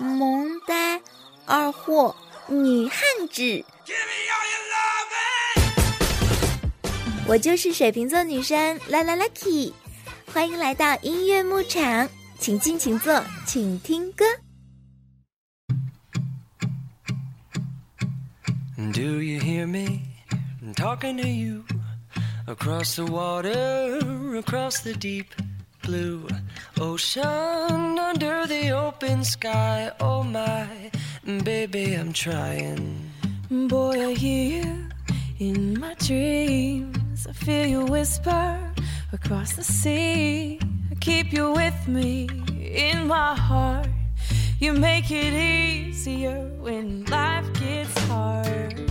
萌呆，二货，女汉子。我就是水瓶座女生啦啦 Lucky，欢迎来到音乐牧场，请进，请坐，请听歌。Do you hear me talking to you across the water, across the deep blue ocean, under the open sky? Oh my, baby, I'm trying. Boy, I hear you in my dreams. I feel you whisper across the sea. I keep you with me in my heart. You make it easier when life gets hard.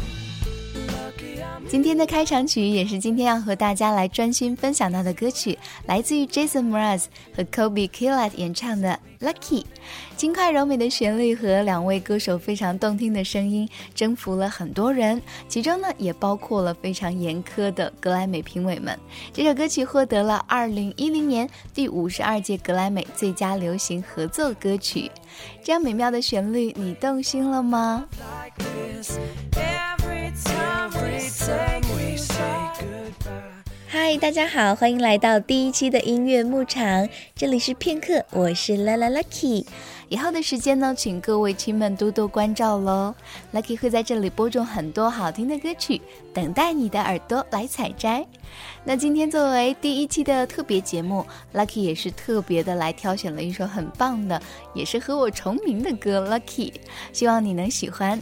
今天的开场曲也是今天要和大家来专心分享到的歌曲，来自于 Jason Mraz 和 Kobe k i l l e t 演唱的《Lucky》。轻快柔美的旋律和两位歌手非常动听的声音，征服了很多人，其中呢也包括了非常严苛的格莱美评委们。这首歌曲获得了2010年第五十二届格莱美最佳流行合作歌曲。这样美妙的旋律，你动心了吗？嗨，大家好，欢迎来到第一期的音乐牧场，这里是片刻，我是 La La Lucky。以后的时间呢，请各位亲们多多关照喽。Lucky 会在这里播种很多好听的歌曲，等待你的耳朵来采摘。那今天作为第一期的特别节目，Lucky 也是特别的来挑选了一首很棒的，也是和我重名的歌，Lucky，希望你能喜欢。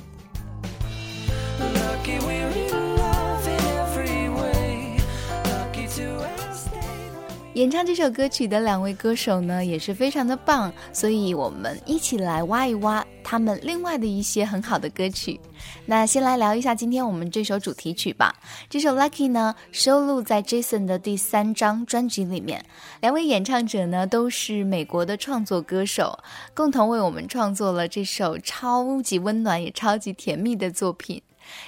演唱这首歌曲的两位歌手呢，也是非常的棒，所以我们一起来挖一挖他们另外的一些很好的歌曲。那先来聊一下今天我们这首主题曲吧。这首《Lucky》呢，收录在 Jason 的第三张专辑里面。两位演唱者呢，都是美国的创作歌手，共同为我们创作了这首超级温暖也超级甜蜜的作品。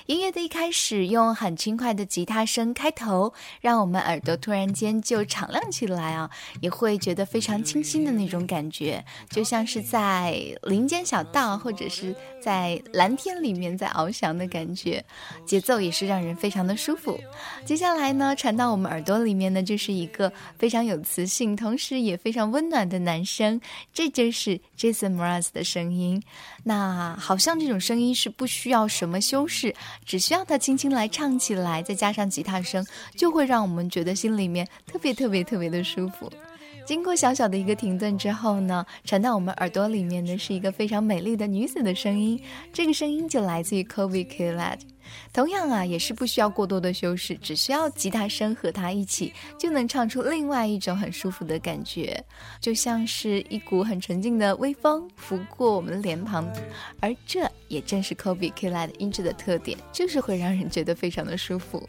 音乐的一开始用很轻快的吉他声开头，让我们耳朵突然间就敞亮起来啊，也会觉得非常清新的那种感觉，就像是在林间小道或者是在蓝天里面在翱翔的感觉，节奏也是让人非常的舒服。接下来呢，传到我们耳朵里面呢，就是一个非常有磁性，同时也非常温暖的男声，这就是 Jason Mraz 的声音。那好像这种声音是不需要什么修饰。只需要他轻轻来唱起来，再加上吉他声，就会让我们觉得心里面特别特别特别的舒服。经过小小的一个停顿之后呢，传到我们耳朵里面的是一个非常美丽的女子的声音，这个声音就来自于 Kobe k i l l e t。同样啊，也是不需要过多的修饰，只需要吉他声和它一起，就能唱出另外一种很舒服的感觉，就像是一股很纯净的微风拂过我们的脸庞，而这也正是 Kobe Killat 音质的特点，就是会让人觉得非常的舒服。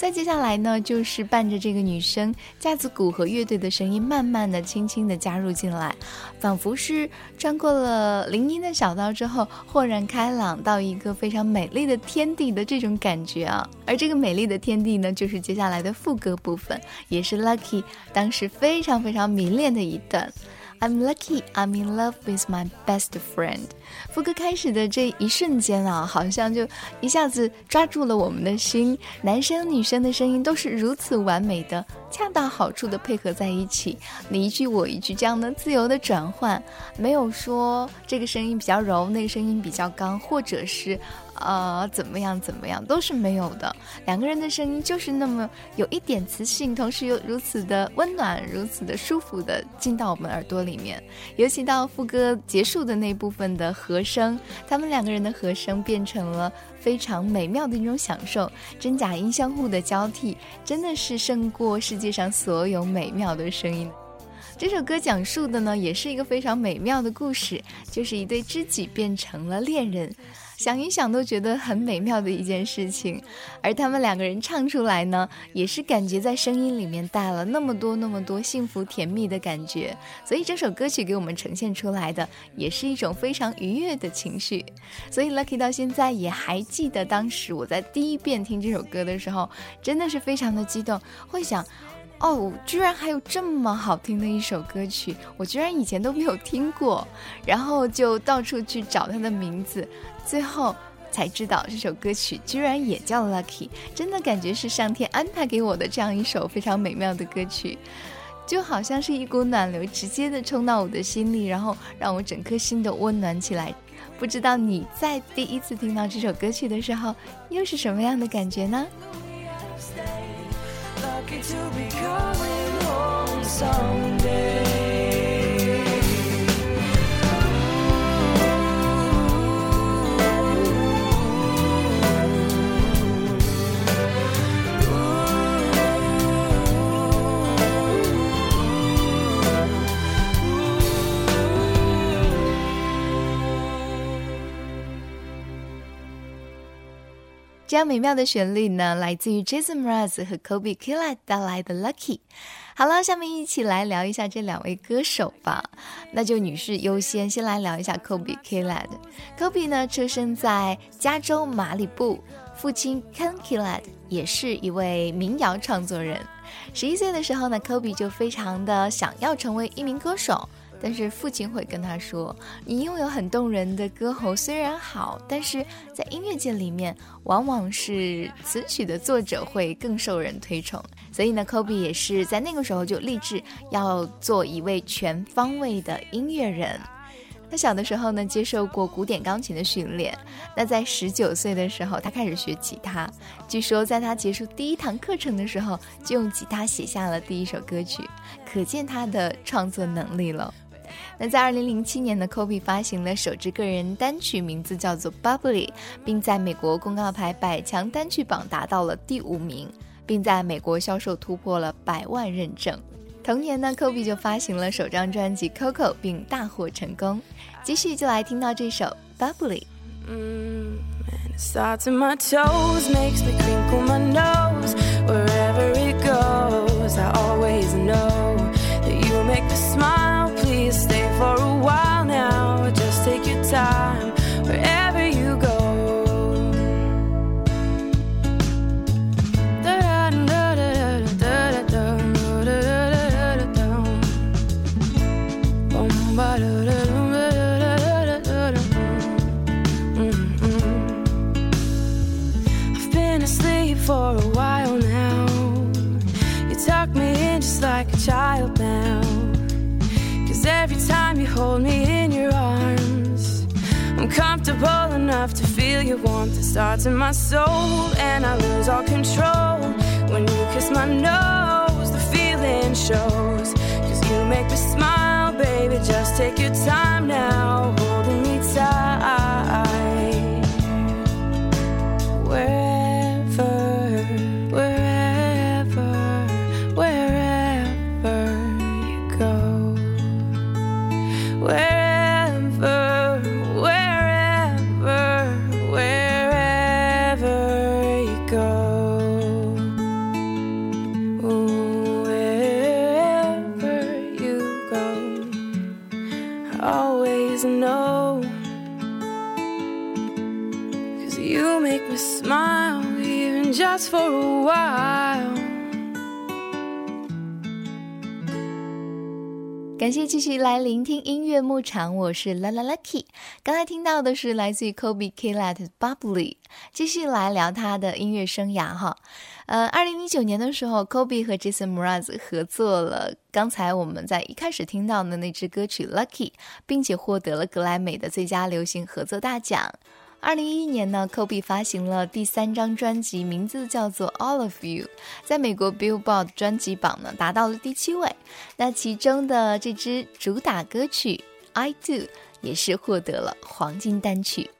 再接下来呢，就是伴着这个女生架子鼓和乐队的声音，慢慢的、轻轻的加入进来，仿佛是穿过了林荫的小道之后，豁然开朗到一个非常美丽的天地的这种感觉啊！而这个美丽的天地呢，就是接下来的副歌部分，也是 Lucky 当时非常非常迷恋的一段。I'm lucky, I'm in love with my best friend。副歌开始的这一瞬间啊，好像就一下子抓住了我们的心。男生女生的声音都是如此完美的，恰到好处的配合在一起，你一句我一句，这样的自由的转换，没有说这个声音比较柔，那个声音比较刚，或者是。呃，怎么样？怎么样？都是没有的。两个人的声音就是那么有一点磁性，同时又如此的温暖，如此的舒服的进到我们耳朵里面。尤其到副歌结束的那部分的和声，他们两个人的和声变成了非常美妙的一种享受，真假音相互的交替，真的是胜过世界上所有美妙的声音。这首歌讲述的呢，也是一个非常美妙的故事，就是一对知己变成了恋人。想一想都觉得很美妙的一件事情，而他们两个人唱出来呢，也是感觉在声音里面带了那么多那么多幸福甜蜜的感觉，所以这首歌曲给我们呈现出来的也是一种非常愉悦的情绪。所以 Lucky 到现在也还记得当时我在第一遍听这首歌的时候，真的是非常的激动，会想。哦，居然还有这么好听的一首歌曲，我居然以前都没有听过，然后就到处去找它的名字，最后才知道这首歌曲居然也叫 Lucky，真的感觉是上天安排给我的这样一首非常美妙的歌曲，就好像是一股暖流直接的冲到我的心里，然后让我整颗心都温暖起来。不知道你在第一次听到这首歌曲的时候，又是什么样的感觉呢？lucky to be coming home someday. 这样美妙的旋律呢，来自于 Jason Mraz 和 Kobe Killad 带来的 Lucky。好了，下面一起来聊一下这两位歌手吧。那就女士优先，先来聊一下 Kobe Killad。Kobe 呢，出生在加州马里布，父亲 Ken Killad 也是一位民谣创作人。十一岁的时候呢，Kobe 就非常的想要成为一名歌手。但是父亲会跟他说：“你拥有很动人的歌喉，虽然好，但是在音乐界里面，往往是词曲的作者会更受人推崇。所以呢，Kobe 也是在那个时候就立志要做一位全方位的音乐人。他小的时候呢，接受过古典钢琴的训练。那在十九岁的时候，他开始学吉他。据说在他结束第一堂课程的时候，就用吉他写下了第一首歌曲，可见他的创作能力了。”那在二零零七年呢 Kobe 发行了首支个人单曲，名字叫做 Bubbly，并在美国公告牌百强单曲榜达到了第五名，并在美国销售突破了百万认证。同年呢，Kobe 就发行了首张专辑 Coco，并大获成功。继续就来听到这首 Bubbly。Hold me in your arms. I'm comfortable enough to feel your warmth that starts in my soul, and I lose all control when you kiss my nose. The feeling shows, cause you make me smile, baby. Just take your time now, holding me 来聆听音乐牧场，我是 La La Lucky。刚才听到的是来自于 Kobe k i l l e t Bubbly。继续来聊他的音乐生涯哈。呃，二零一九年的时候，Kobe 和 Jason Mraz 合作了刚才我们在一开始听到的那支歌曲 Lucky，并且获得了格莱美的最佳流行合作大奖。二零一一年呢，Kobe 发行了第三张专辑，名字叫做《All of You》，在美国 Billboard 专辑榜呢达到了第七位。那其中的这支主打歌曲《I Do》也是获得了黄金单曲。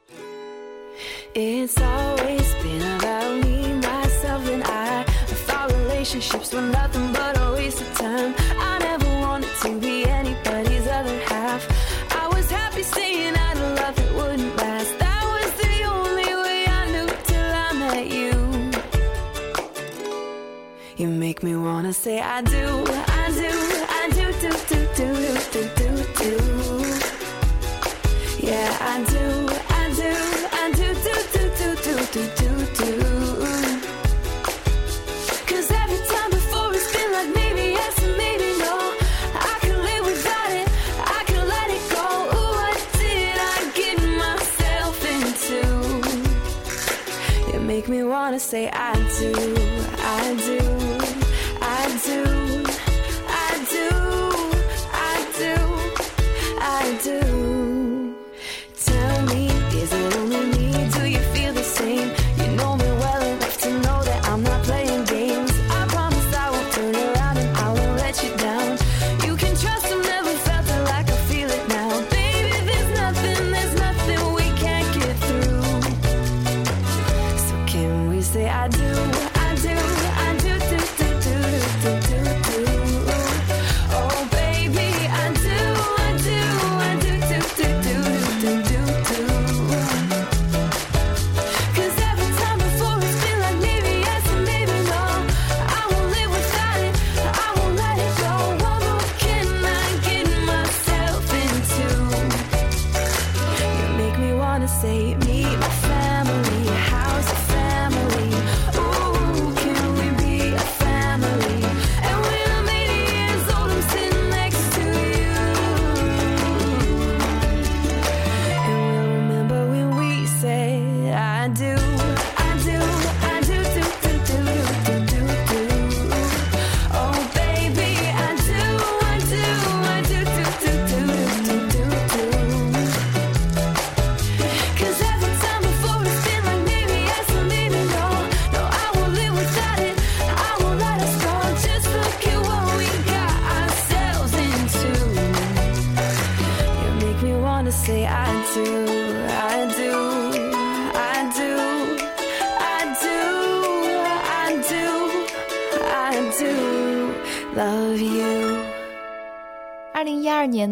It's always been about me, myself and I. I thought relationships were nothing but a waste of time. I never wanted to be anybody's other half. I was happy saying I love it wouldn't last. i was the only way i knew to love you You make me wanna say I do, I do, I do, make me wanna say I do, I do.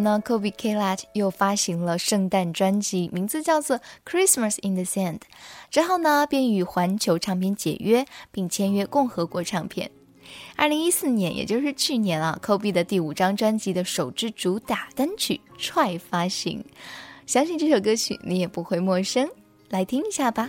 二年呢，Kobe Klat 又发行了圣诞专辑，名字叫做《Christmas in the Sand》。之后呢，便与环球唱片解约，并签约共和国唱片。二零一四年，也就是去年啊，Kobe 的第五张专辑的首支主打单曲《Try》发行。相信这首歌曲你也不会陌生，来听一下吧。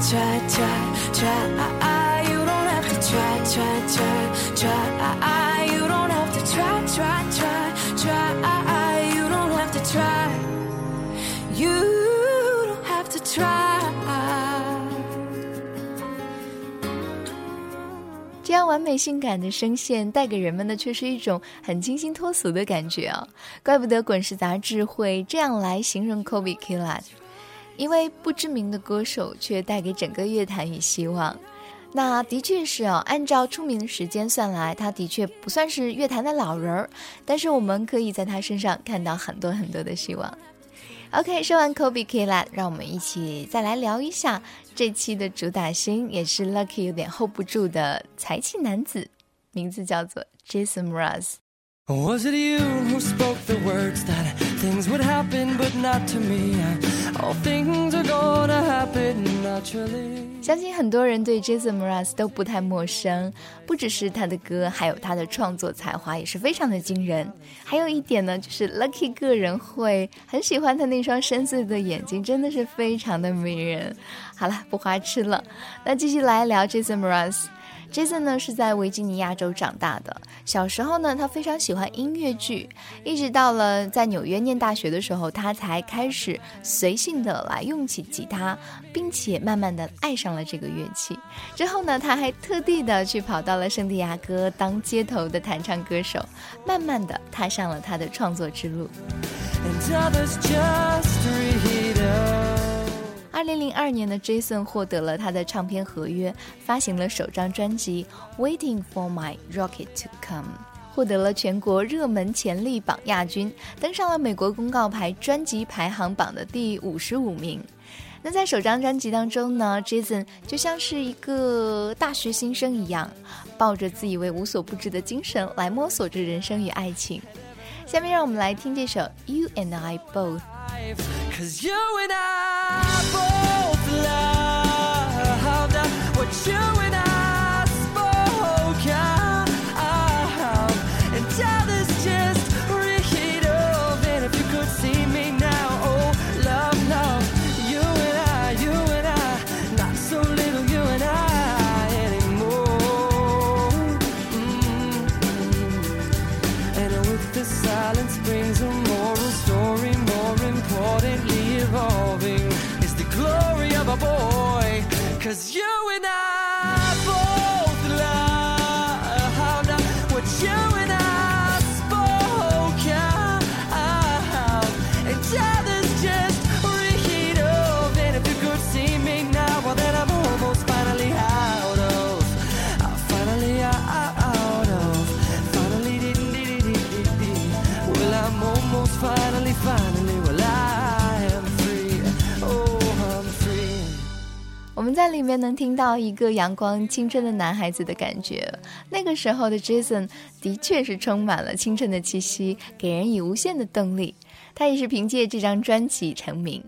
try, try, try, try. You don't have to try, try, try, try. You don't have to try, try, try, try. You don't have to try. You don't have to try. 这样完美性感的声线带给人们的却是一种很清新脱俗的感觉啊！怪不得《滚石》杂志会这样来形容 Kobe Killa。一位不知名的歌手却带给整个乐坛以希望。那的确是哦，按照出名的时间算来，他的确不算是乐坛的老人儿，但是我们可以在他身上看到很多很多的希望。OK，说完 Kobe K 啦，让我们一起再来聊一下这期的主打星，也是 Lucky 有点 hold 不住的才气男子，名字叫做 Jason Mraz。Was it you who spoke the words that things would happen, but not to me? All things are gonna happen naturally. 相信很多人对 Jason Mraz 都不太陌生，不只是他的歌，还有他的创作才华也是非常的惊人。还有一点呢，就是 Lucky 个人会很喜欢他那双深邃的眼睛，真的是非常的迷人。好了，不花痴了，那继续来聊 Jason Mraz。Jason 呢是在维吉尼亚州长大的。小时候呢，他非常喜欢音乐剧，一直到了在纽约念大学的时候，他才开始随性的来用起吉他，并且慢慢的爱上了这个乐器。之后呢，他还特地的去跑到了圣地亚哥当街头的弹唱歌手，慢慢的踏上了他的创作之路。And others just rehear. 二零零二年的 Jason 获得了他的唱片合约，发行了首张专辑《Waiting for My Rocket to Come》，获得了全国热门潜力榜亚军，登上了美国公告牌专辑排行榜的第五十五名。那在首张专辑当中呢，Jason 就像是一个大学新生一样，抱着自以为无所不知的精神来摸索着人生与爱情。下面让我们来听这首《You and I Both》。Cause you and I both loved what you and I 在里面能听到一个阳光青春的男孩子的感觉。那个时候的 Jason 的确是充满了青春的气息，给人以无限的动力。他也是凭借这张专辑成名。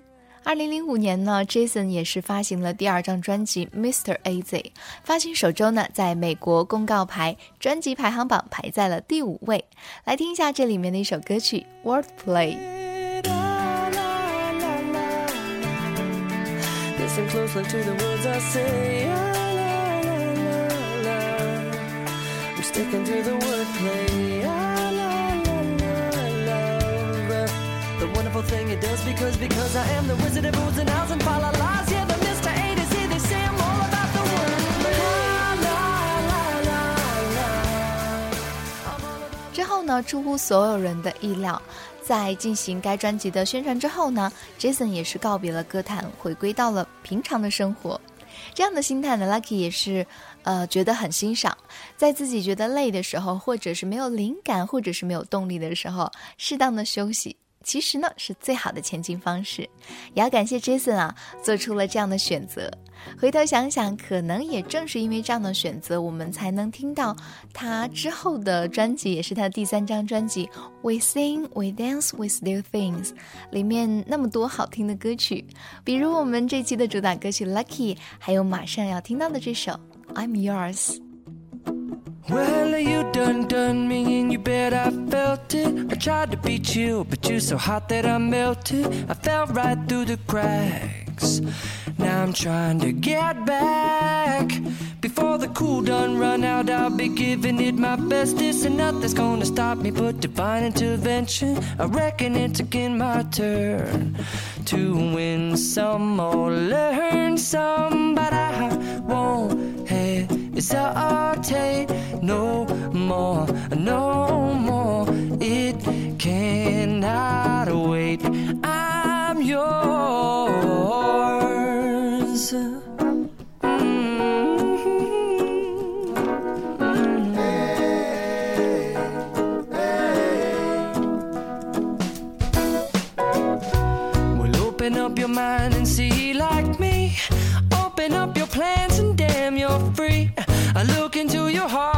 二零零五年呢，Jason 也是发行了第二张专辑《Mr. A Z》，发行首周呢，在美国公告牌专辑排行榜排在了第五位。来听一下这里面的一首歌曲《Wordplay》。Listen closely to the words I say. La, la, la, la, la. I'm sticking to the word playa la, la, la, la. The wonderful thing it does because because I am the wizard of oohs and ahs and fa la las. Yeah, the Mr. A to Z. They say I'm all about the wordplay. Ah, la, la, la, la. la 之后呢，出乎所有人的意料，在进行该专辑的宣传之后呢，Jason 也是告别了歌坛，回归到了平常的生活。这样的心态呢，Lucky 也是，呃，觉得很欣赏。在自己觉得累的时候，或者是没有灵感，或者是没有动力的时候，适当的休息，其实呢是最好的前进方式。也要感谢 Jason 啊，做出了这样的选择。回头想想，可能也正是因为这样的选择，我们才能听到他之后的专辑，也是他的第三张专辑《We Sing, We Dance, We Still Things》里面那么多好听的歌曲，比如我们这期的主打歌曲《Lucky》，还有马上要听到的这首《I'm Yours》。Well, you done done me and you bet I felt it. I tried to beat you, but you're so hot that I melted. I fell right through the cracks. Now I'm trying to get back. Before the cool done run out, I'll be giving it my bestest, and nothing's gonna stop me but divine intervention. I reckon it's again my turn to win some or learn some, but I won't hesitate no more, no more. It cannot wait. I'm yours. up your mind and see like me. Open up your plans and damn, you're free. I look into your heart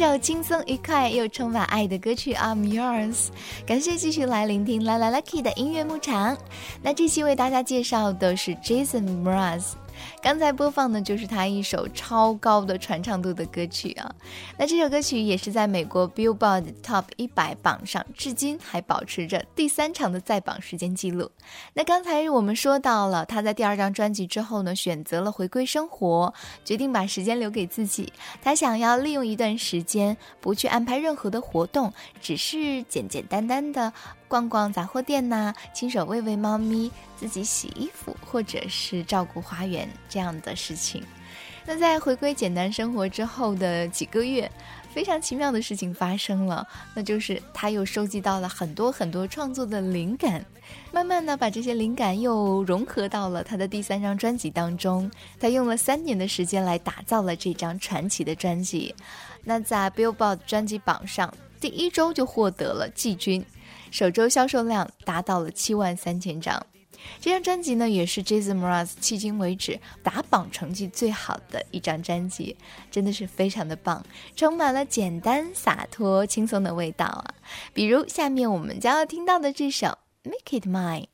首轻松愉快又充满爱的歌曲《I'm Yours》，感谢继续来聆听 La La Lucky 的音乐牧场。那这期为大家介绍的是 Jason Mraz。刚才播放的就是他一首超高的传唱度的歌曲啊。那这首歌曲也是在美国 Billboard Top 一百榜上，至今还保持着第三长的在榜时间记录。那刚才我们说到了，他在第二张专辑之后呢，选择了回归生活，决定把时间留给自己。他想要利用一段时间，不去安排任何的活动，只是简简单单的逛逛杂货店呐、亲手喂喂猫咪、自己洗衣服，或者是照顾花园这样的事情。那在回归简单生活之后的几个月，非常奇妙的事情发生了，那就是他又收集到了很多很多创作的灵感，慢慢的把这些灵感又融合到了他的第三张专辑当中。他用了三年的时间来打造了这张传奇的专辑。那在 Billboard 专辑榜上，第一周就获得了季军，首周销售量达到了七万三千张。这张专辑呢，也是 Jason Mraz 迄今为止打榜成绩最好的一张专辑，真的是非常的棒，充满了简单、洒脱、轻松的味道啊！比如下面我们将要听到的这首《Make It Mine》。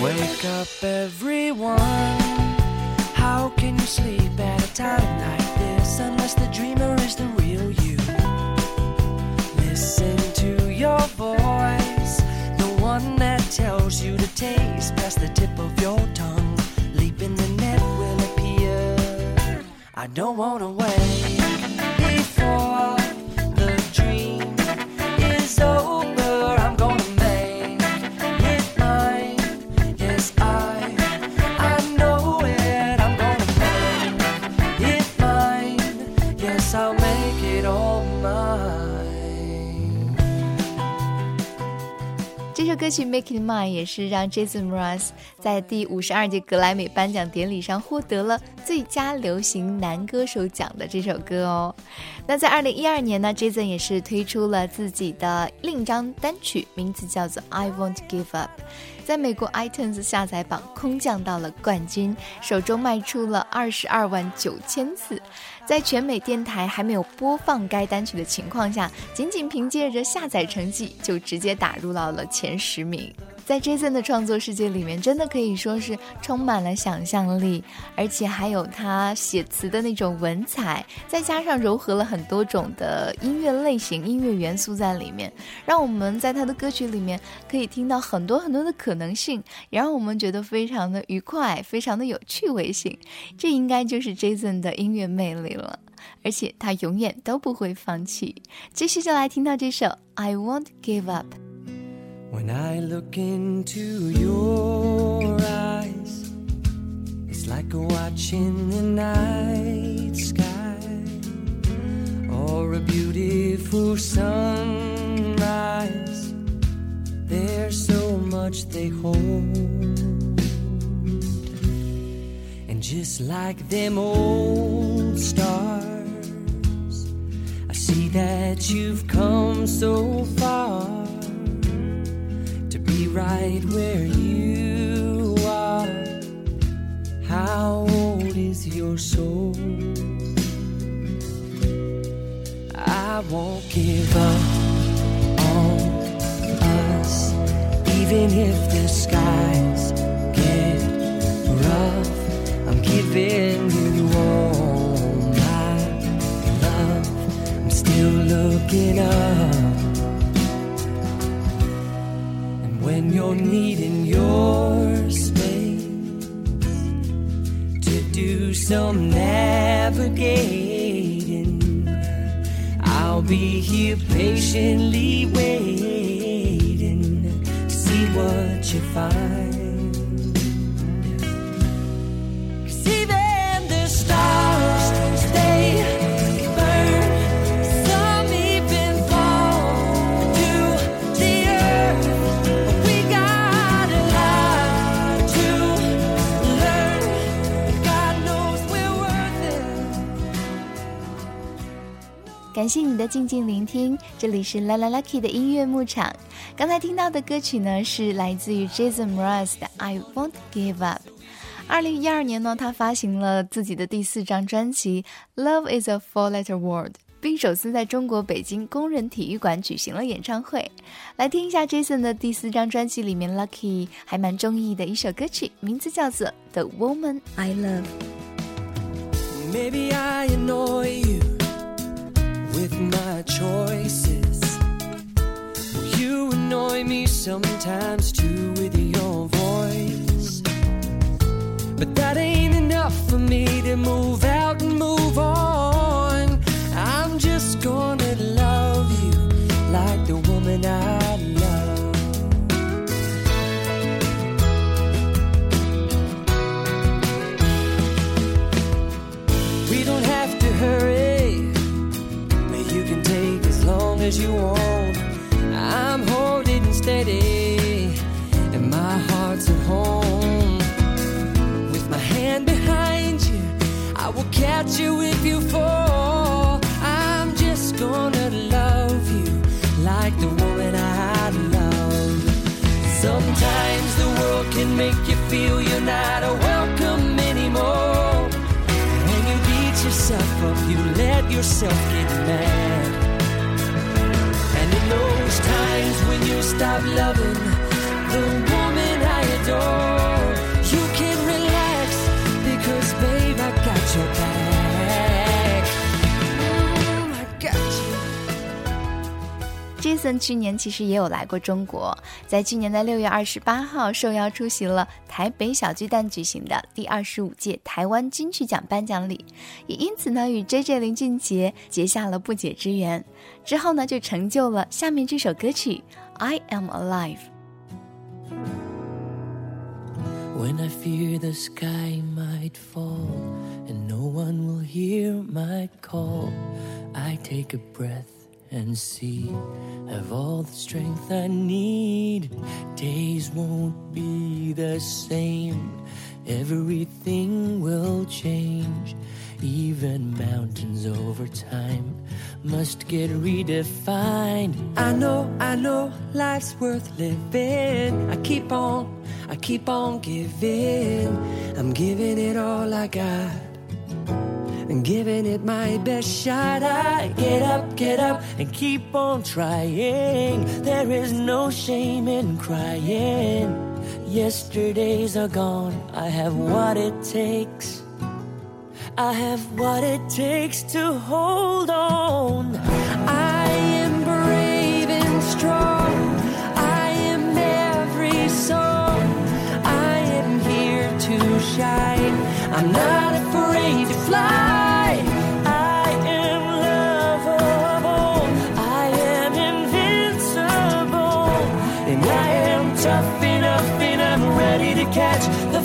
Wake up, everyone. Can you sleep at a time like this unless the dreamer is the real you? Listen to your voice, the one that tells you to taste past the tip of your tongue. Leap in the net will appear. I don't wanna wait 歌曲《Make It Mine》也是让 Jason Mraz 在第五十二届格莱美颁奖典礼上获得了最佳流行男歌手奖的这首歌哦。那在二零一二年呢，Jason 也是推出了自己的另一张单曲，名字叫做《I Won't Give Up》。在美国 iTunes 下载榜空降到了冠军，首周卖出了二十二万九千次，在全美电台还没有播放该单曲的情况下，仅仅凭借着下载成绩就直接打入到了前十名。在 Jason 的创作世界里面，真的可以说是充满了想象力，而且还有他写词的那种文采，再加上糅合了很多种的音乐类型、音乐元素在里面，让我们在他的歌曲里面可以听到很多很多的可能性，也让我们觉得非常的愉快、非常的有趣味性。这应该就是 Jason 的音乐魅力了，而且他永远都不会放弃。继续就来听到这首《I Won't Give Up》。When I look into your eyes, it's like watching the night sky or a beautiful sunrise. There's so much they hold. And just like them old stars, I see that you've come so far be right where you are. How old is your soul? I won't give up on us, even if the skies get rough. I'm giving you all my love. I'm still looking up. When you're needing your space to do some navigating, I'll be here patiently waiting to see what you find. 感谢你的静静聆听，这里是 La La Lucky 的音乐牧场。刚才听到的歌曲呢，是来自于 Jason Mraz 的《I Won't Give Up》。二零一二年呢，他发行了自己的第四张专辑《Love Is a Four-Letter Word》，并首次在中国北京工人体育馆举行了演唱会。来听一下 Jason 的第四张专辑里面 Lucky 还蛮中意的一首歌曲，名字叫做《The Woman I Love》。Maybe I annoy you with my choices. You annoy me sometimes too with your voice. But that ain't enough for me to move out and move on. I'm just gonna love you like the woman I love. You want. I'm holding steady, and my heart's at home. With my hand behind you, I will catch you if you fall. I'm just gonna love you like the woman I love. Sometimes the world can make you feel you're not a welcome anymore. When you beat yourself up, you let yourself get mad. Stop loving. The Jason 去年其实也有来过中国，在去年的六月二十八号受邀出席了台北小巨蛋举行的第二十五届台湾金曲奖颁奖礼，也因此呢与 JJ 林俊杰结下了不解之缘。之后呢就成就了下面这首歌曲《I Am Alive》。When I fear the sky might fall and no one will hear my call, I take a breath and see have all the strength I need. Days won't be the same everything will change. Even mountains over time must get redefined. I know, I know, life's worth living. I keep on, I keep on giving. I'm giving it all I got. And giving it my best shot. I get up, get up, and keep on trying. There is no shame in crying. Yesterdays are gone. I have what it takes. I have what it takes to hold on. I am brave and strong. I am every song. I am here to shine. I'm not afraid to fly.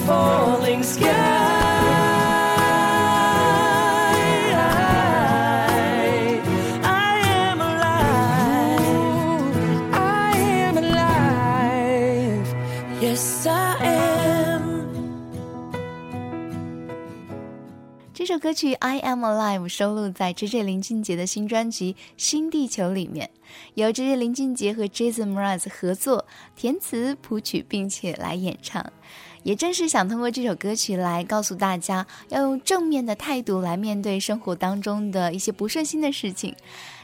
Falling sky. I am alive. I am alive. Yes, I am. 这首歌曲《I Am Alive》收录在 J.J. 林俊杰的新专辑《新地球》里面，由 J.J. 林俊杰和 Jason Mraz 合作填词谱曲，并且来演唱。也正是想通过这首歌曲来告诉大家，要用正面的态度来面对生活当中的一些不顺心的事情。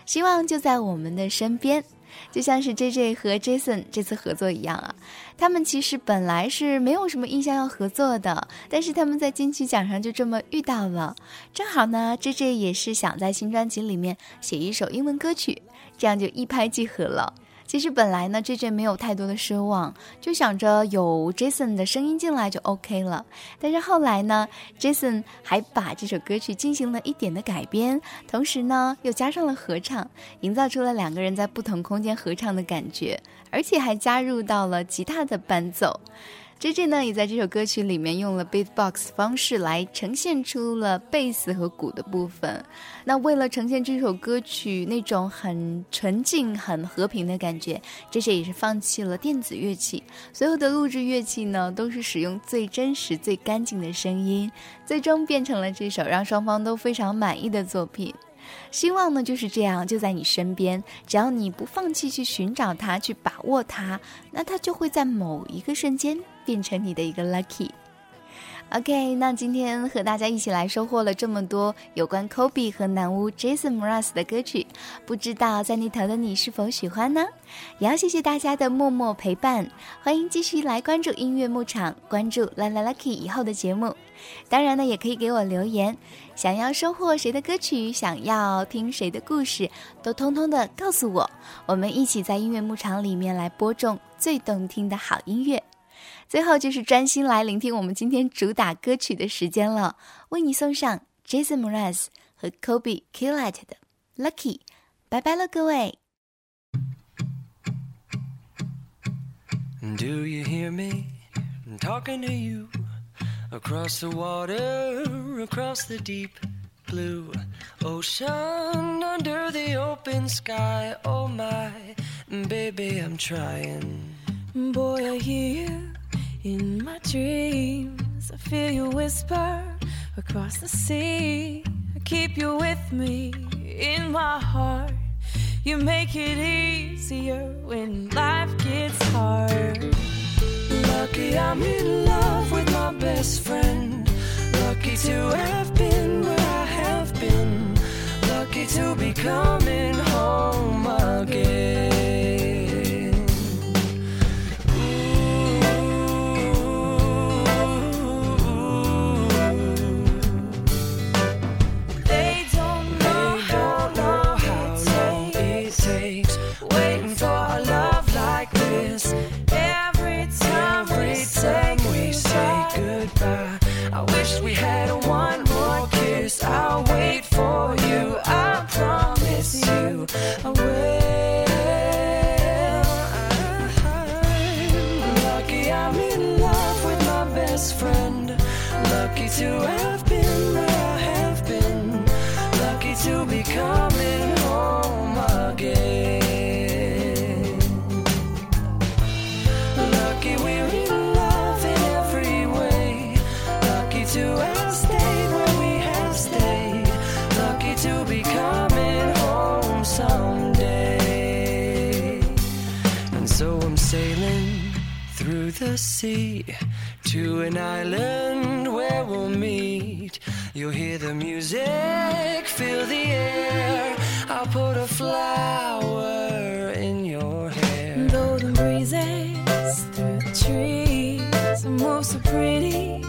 希望就在我们的身边，就像是 J J 和 Jason 这次合作一样啊。他们其实本来是没有什么意向要合作的，但是他们在金曲奖上就这么遇到了。正好呢，J J 也是想在新专辑里面写一首英文歌曲，这样就一拍即合了。其实本来呢，J J 没有太多的奢望，就想着有 Jason 的声音进来就 OK 了。但是后来呢，Jason 还把这首歌曲进行了一点的改编，同时呢又加上了合唱，营造出了两个人在不同空间合唱的感觉，而且还加入到了吉他的伴奏。J J 呢也在这首歌曲里面用了 beatbox 方式来呈现出了贝斯和鼓的部分。那为了呈现这首歌曲那种很纯净、很和平的感觉，J J 也是放弃了电子乐器，所有的录制乐器呢都是使用最真实、最干净的声音，最终变成了这首让双方都非常满意的作品。希望呢就是这样，就在你身边，只要你不放弃去寻找它，去把握它，那它就会在某一个瞬间变成你的一个 lucky。OK，那今天和大家一起来收获了这么多有关 Kobe 和男巫 Jason Mraz 的歌曲，不知道在那头的你是否喜欢呢？也要谢谢大家的默默陪伴，欢迎继续来关注音乐牧场，关注 La La Lucky 以后的节目。当然呢，也可以给我留言，想要收获谁的歌曲，想要听谁的故事，都通通的告诉我，我们一起在音乐牧场里面来播种最动听的好音乐。最后就是专心来聆听我们今天主打歌曲的时间了，为你送上 Jason Mraz 和 Kobe Killet 的 Lucky，拜拜了各位。Do you hear me talking to you across the water, across the deep blue ocean, under the open sky? Oh my, baby, I'm trying. Boy, I hear you in my dreams. I feel you whisper across the sea. I keep you with me in my heart. You make it easier when life gets hard. Lucky I'm in love with my best friend. Lucky to have been where I have been. Lucky to be coming home again. Sea, to an island where we'll meet. You'll hear the music, feel the air. I'll put a flower in your hair. Though the breezes through the trees move so pretty,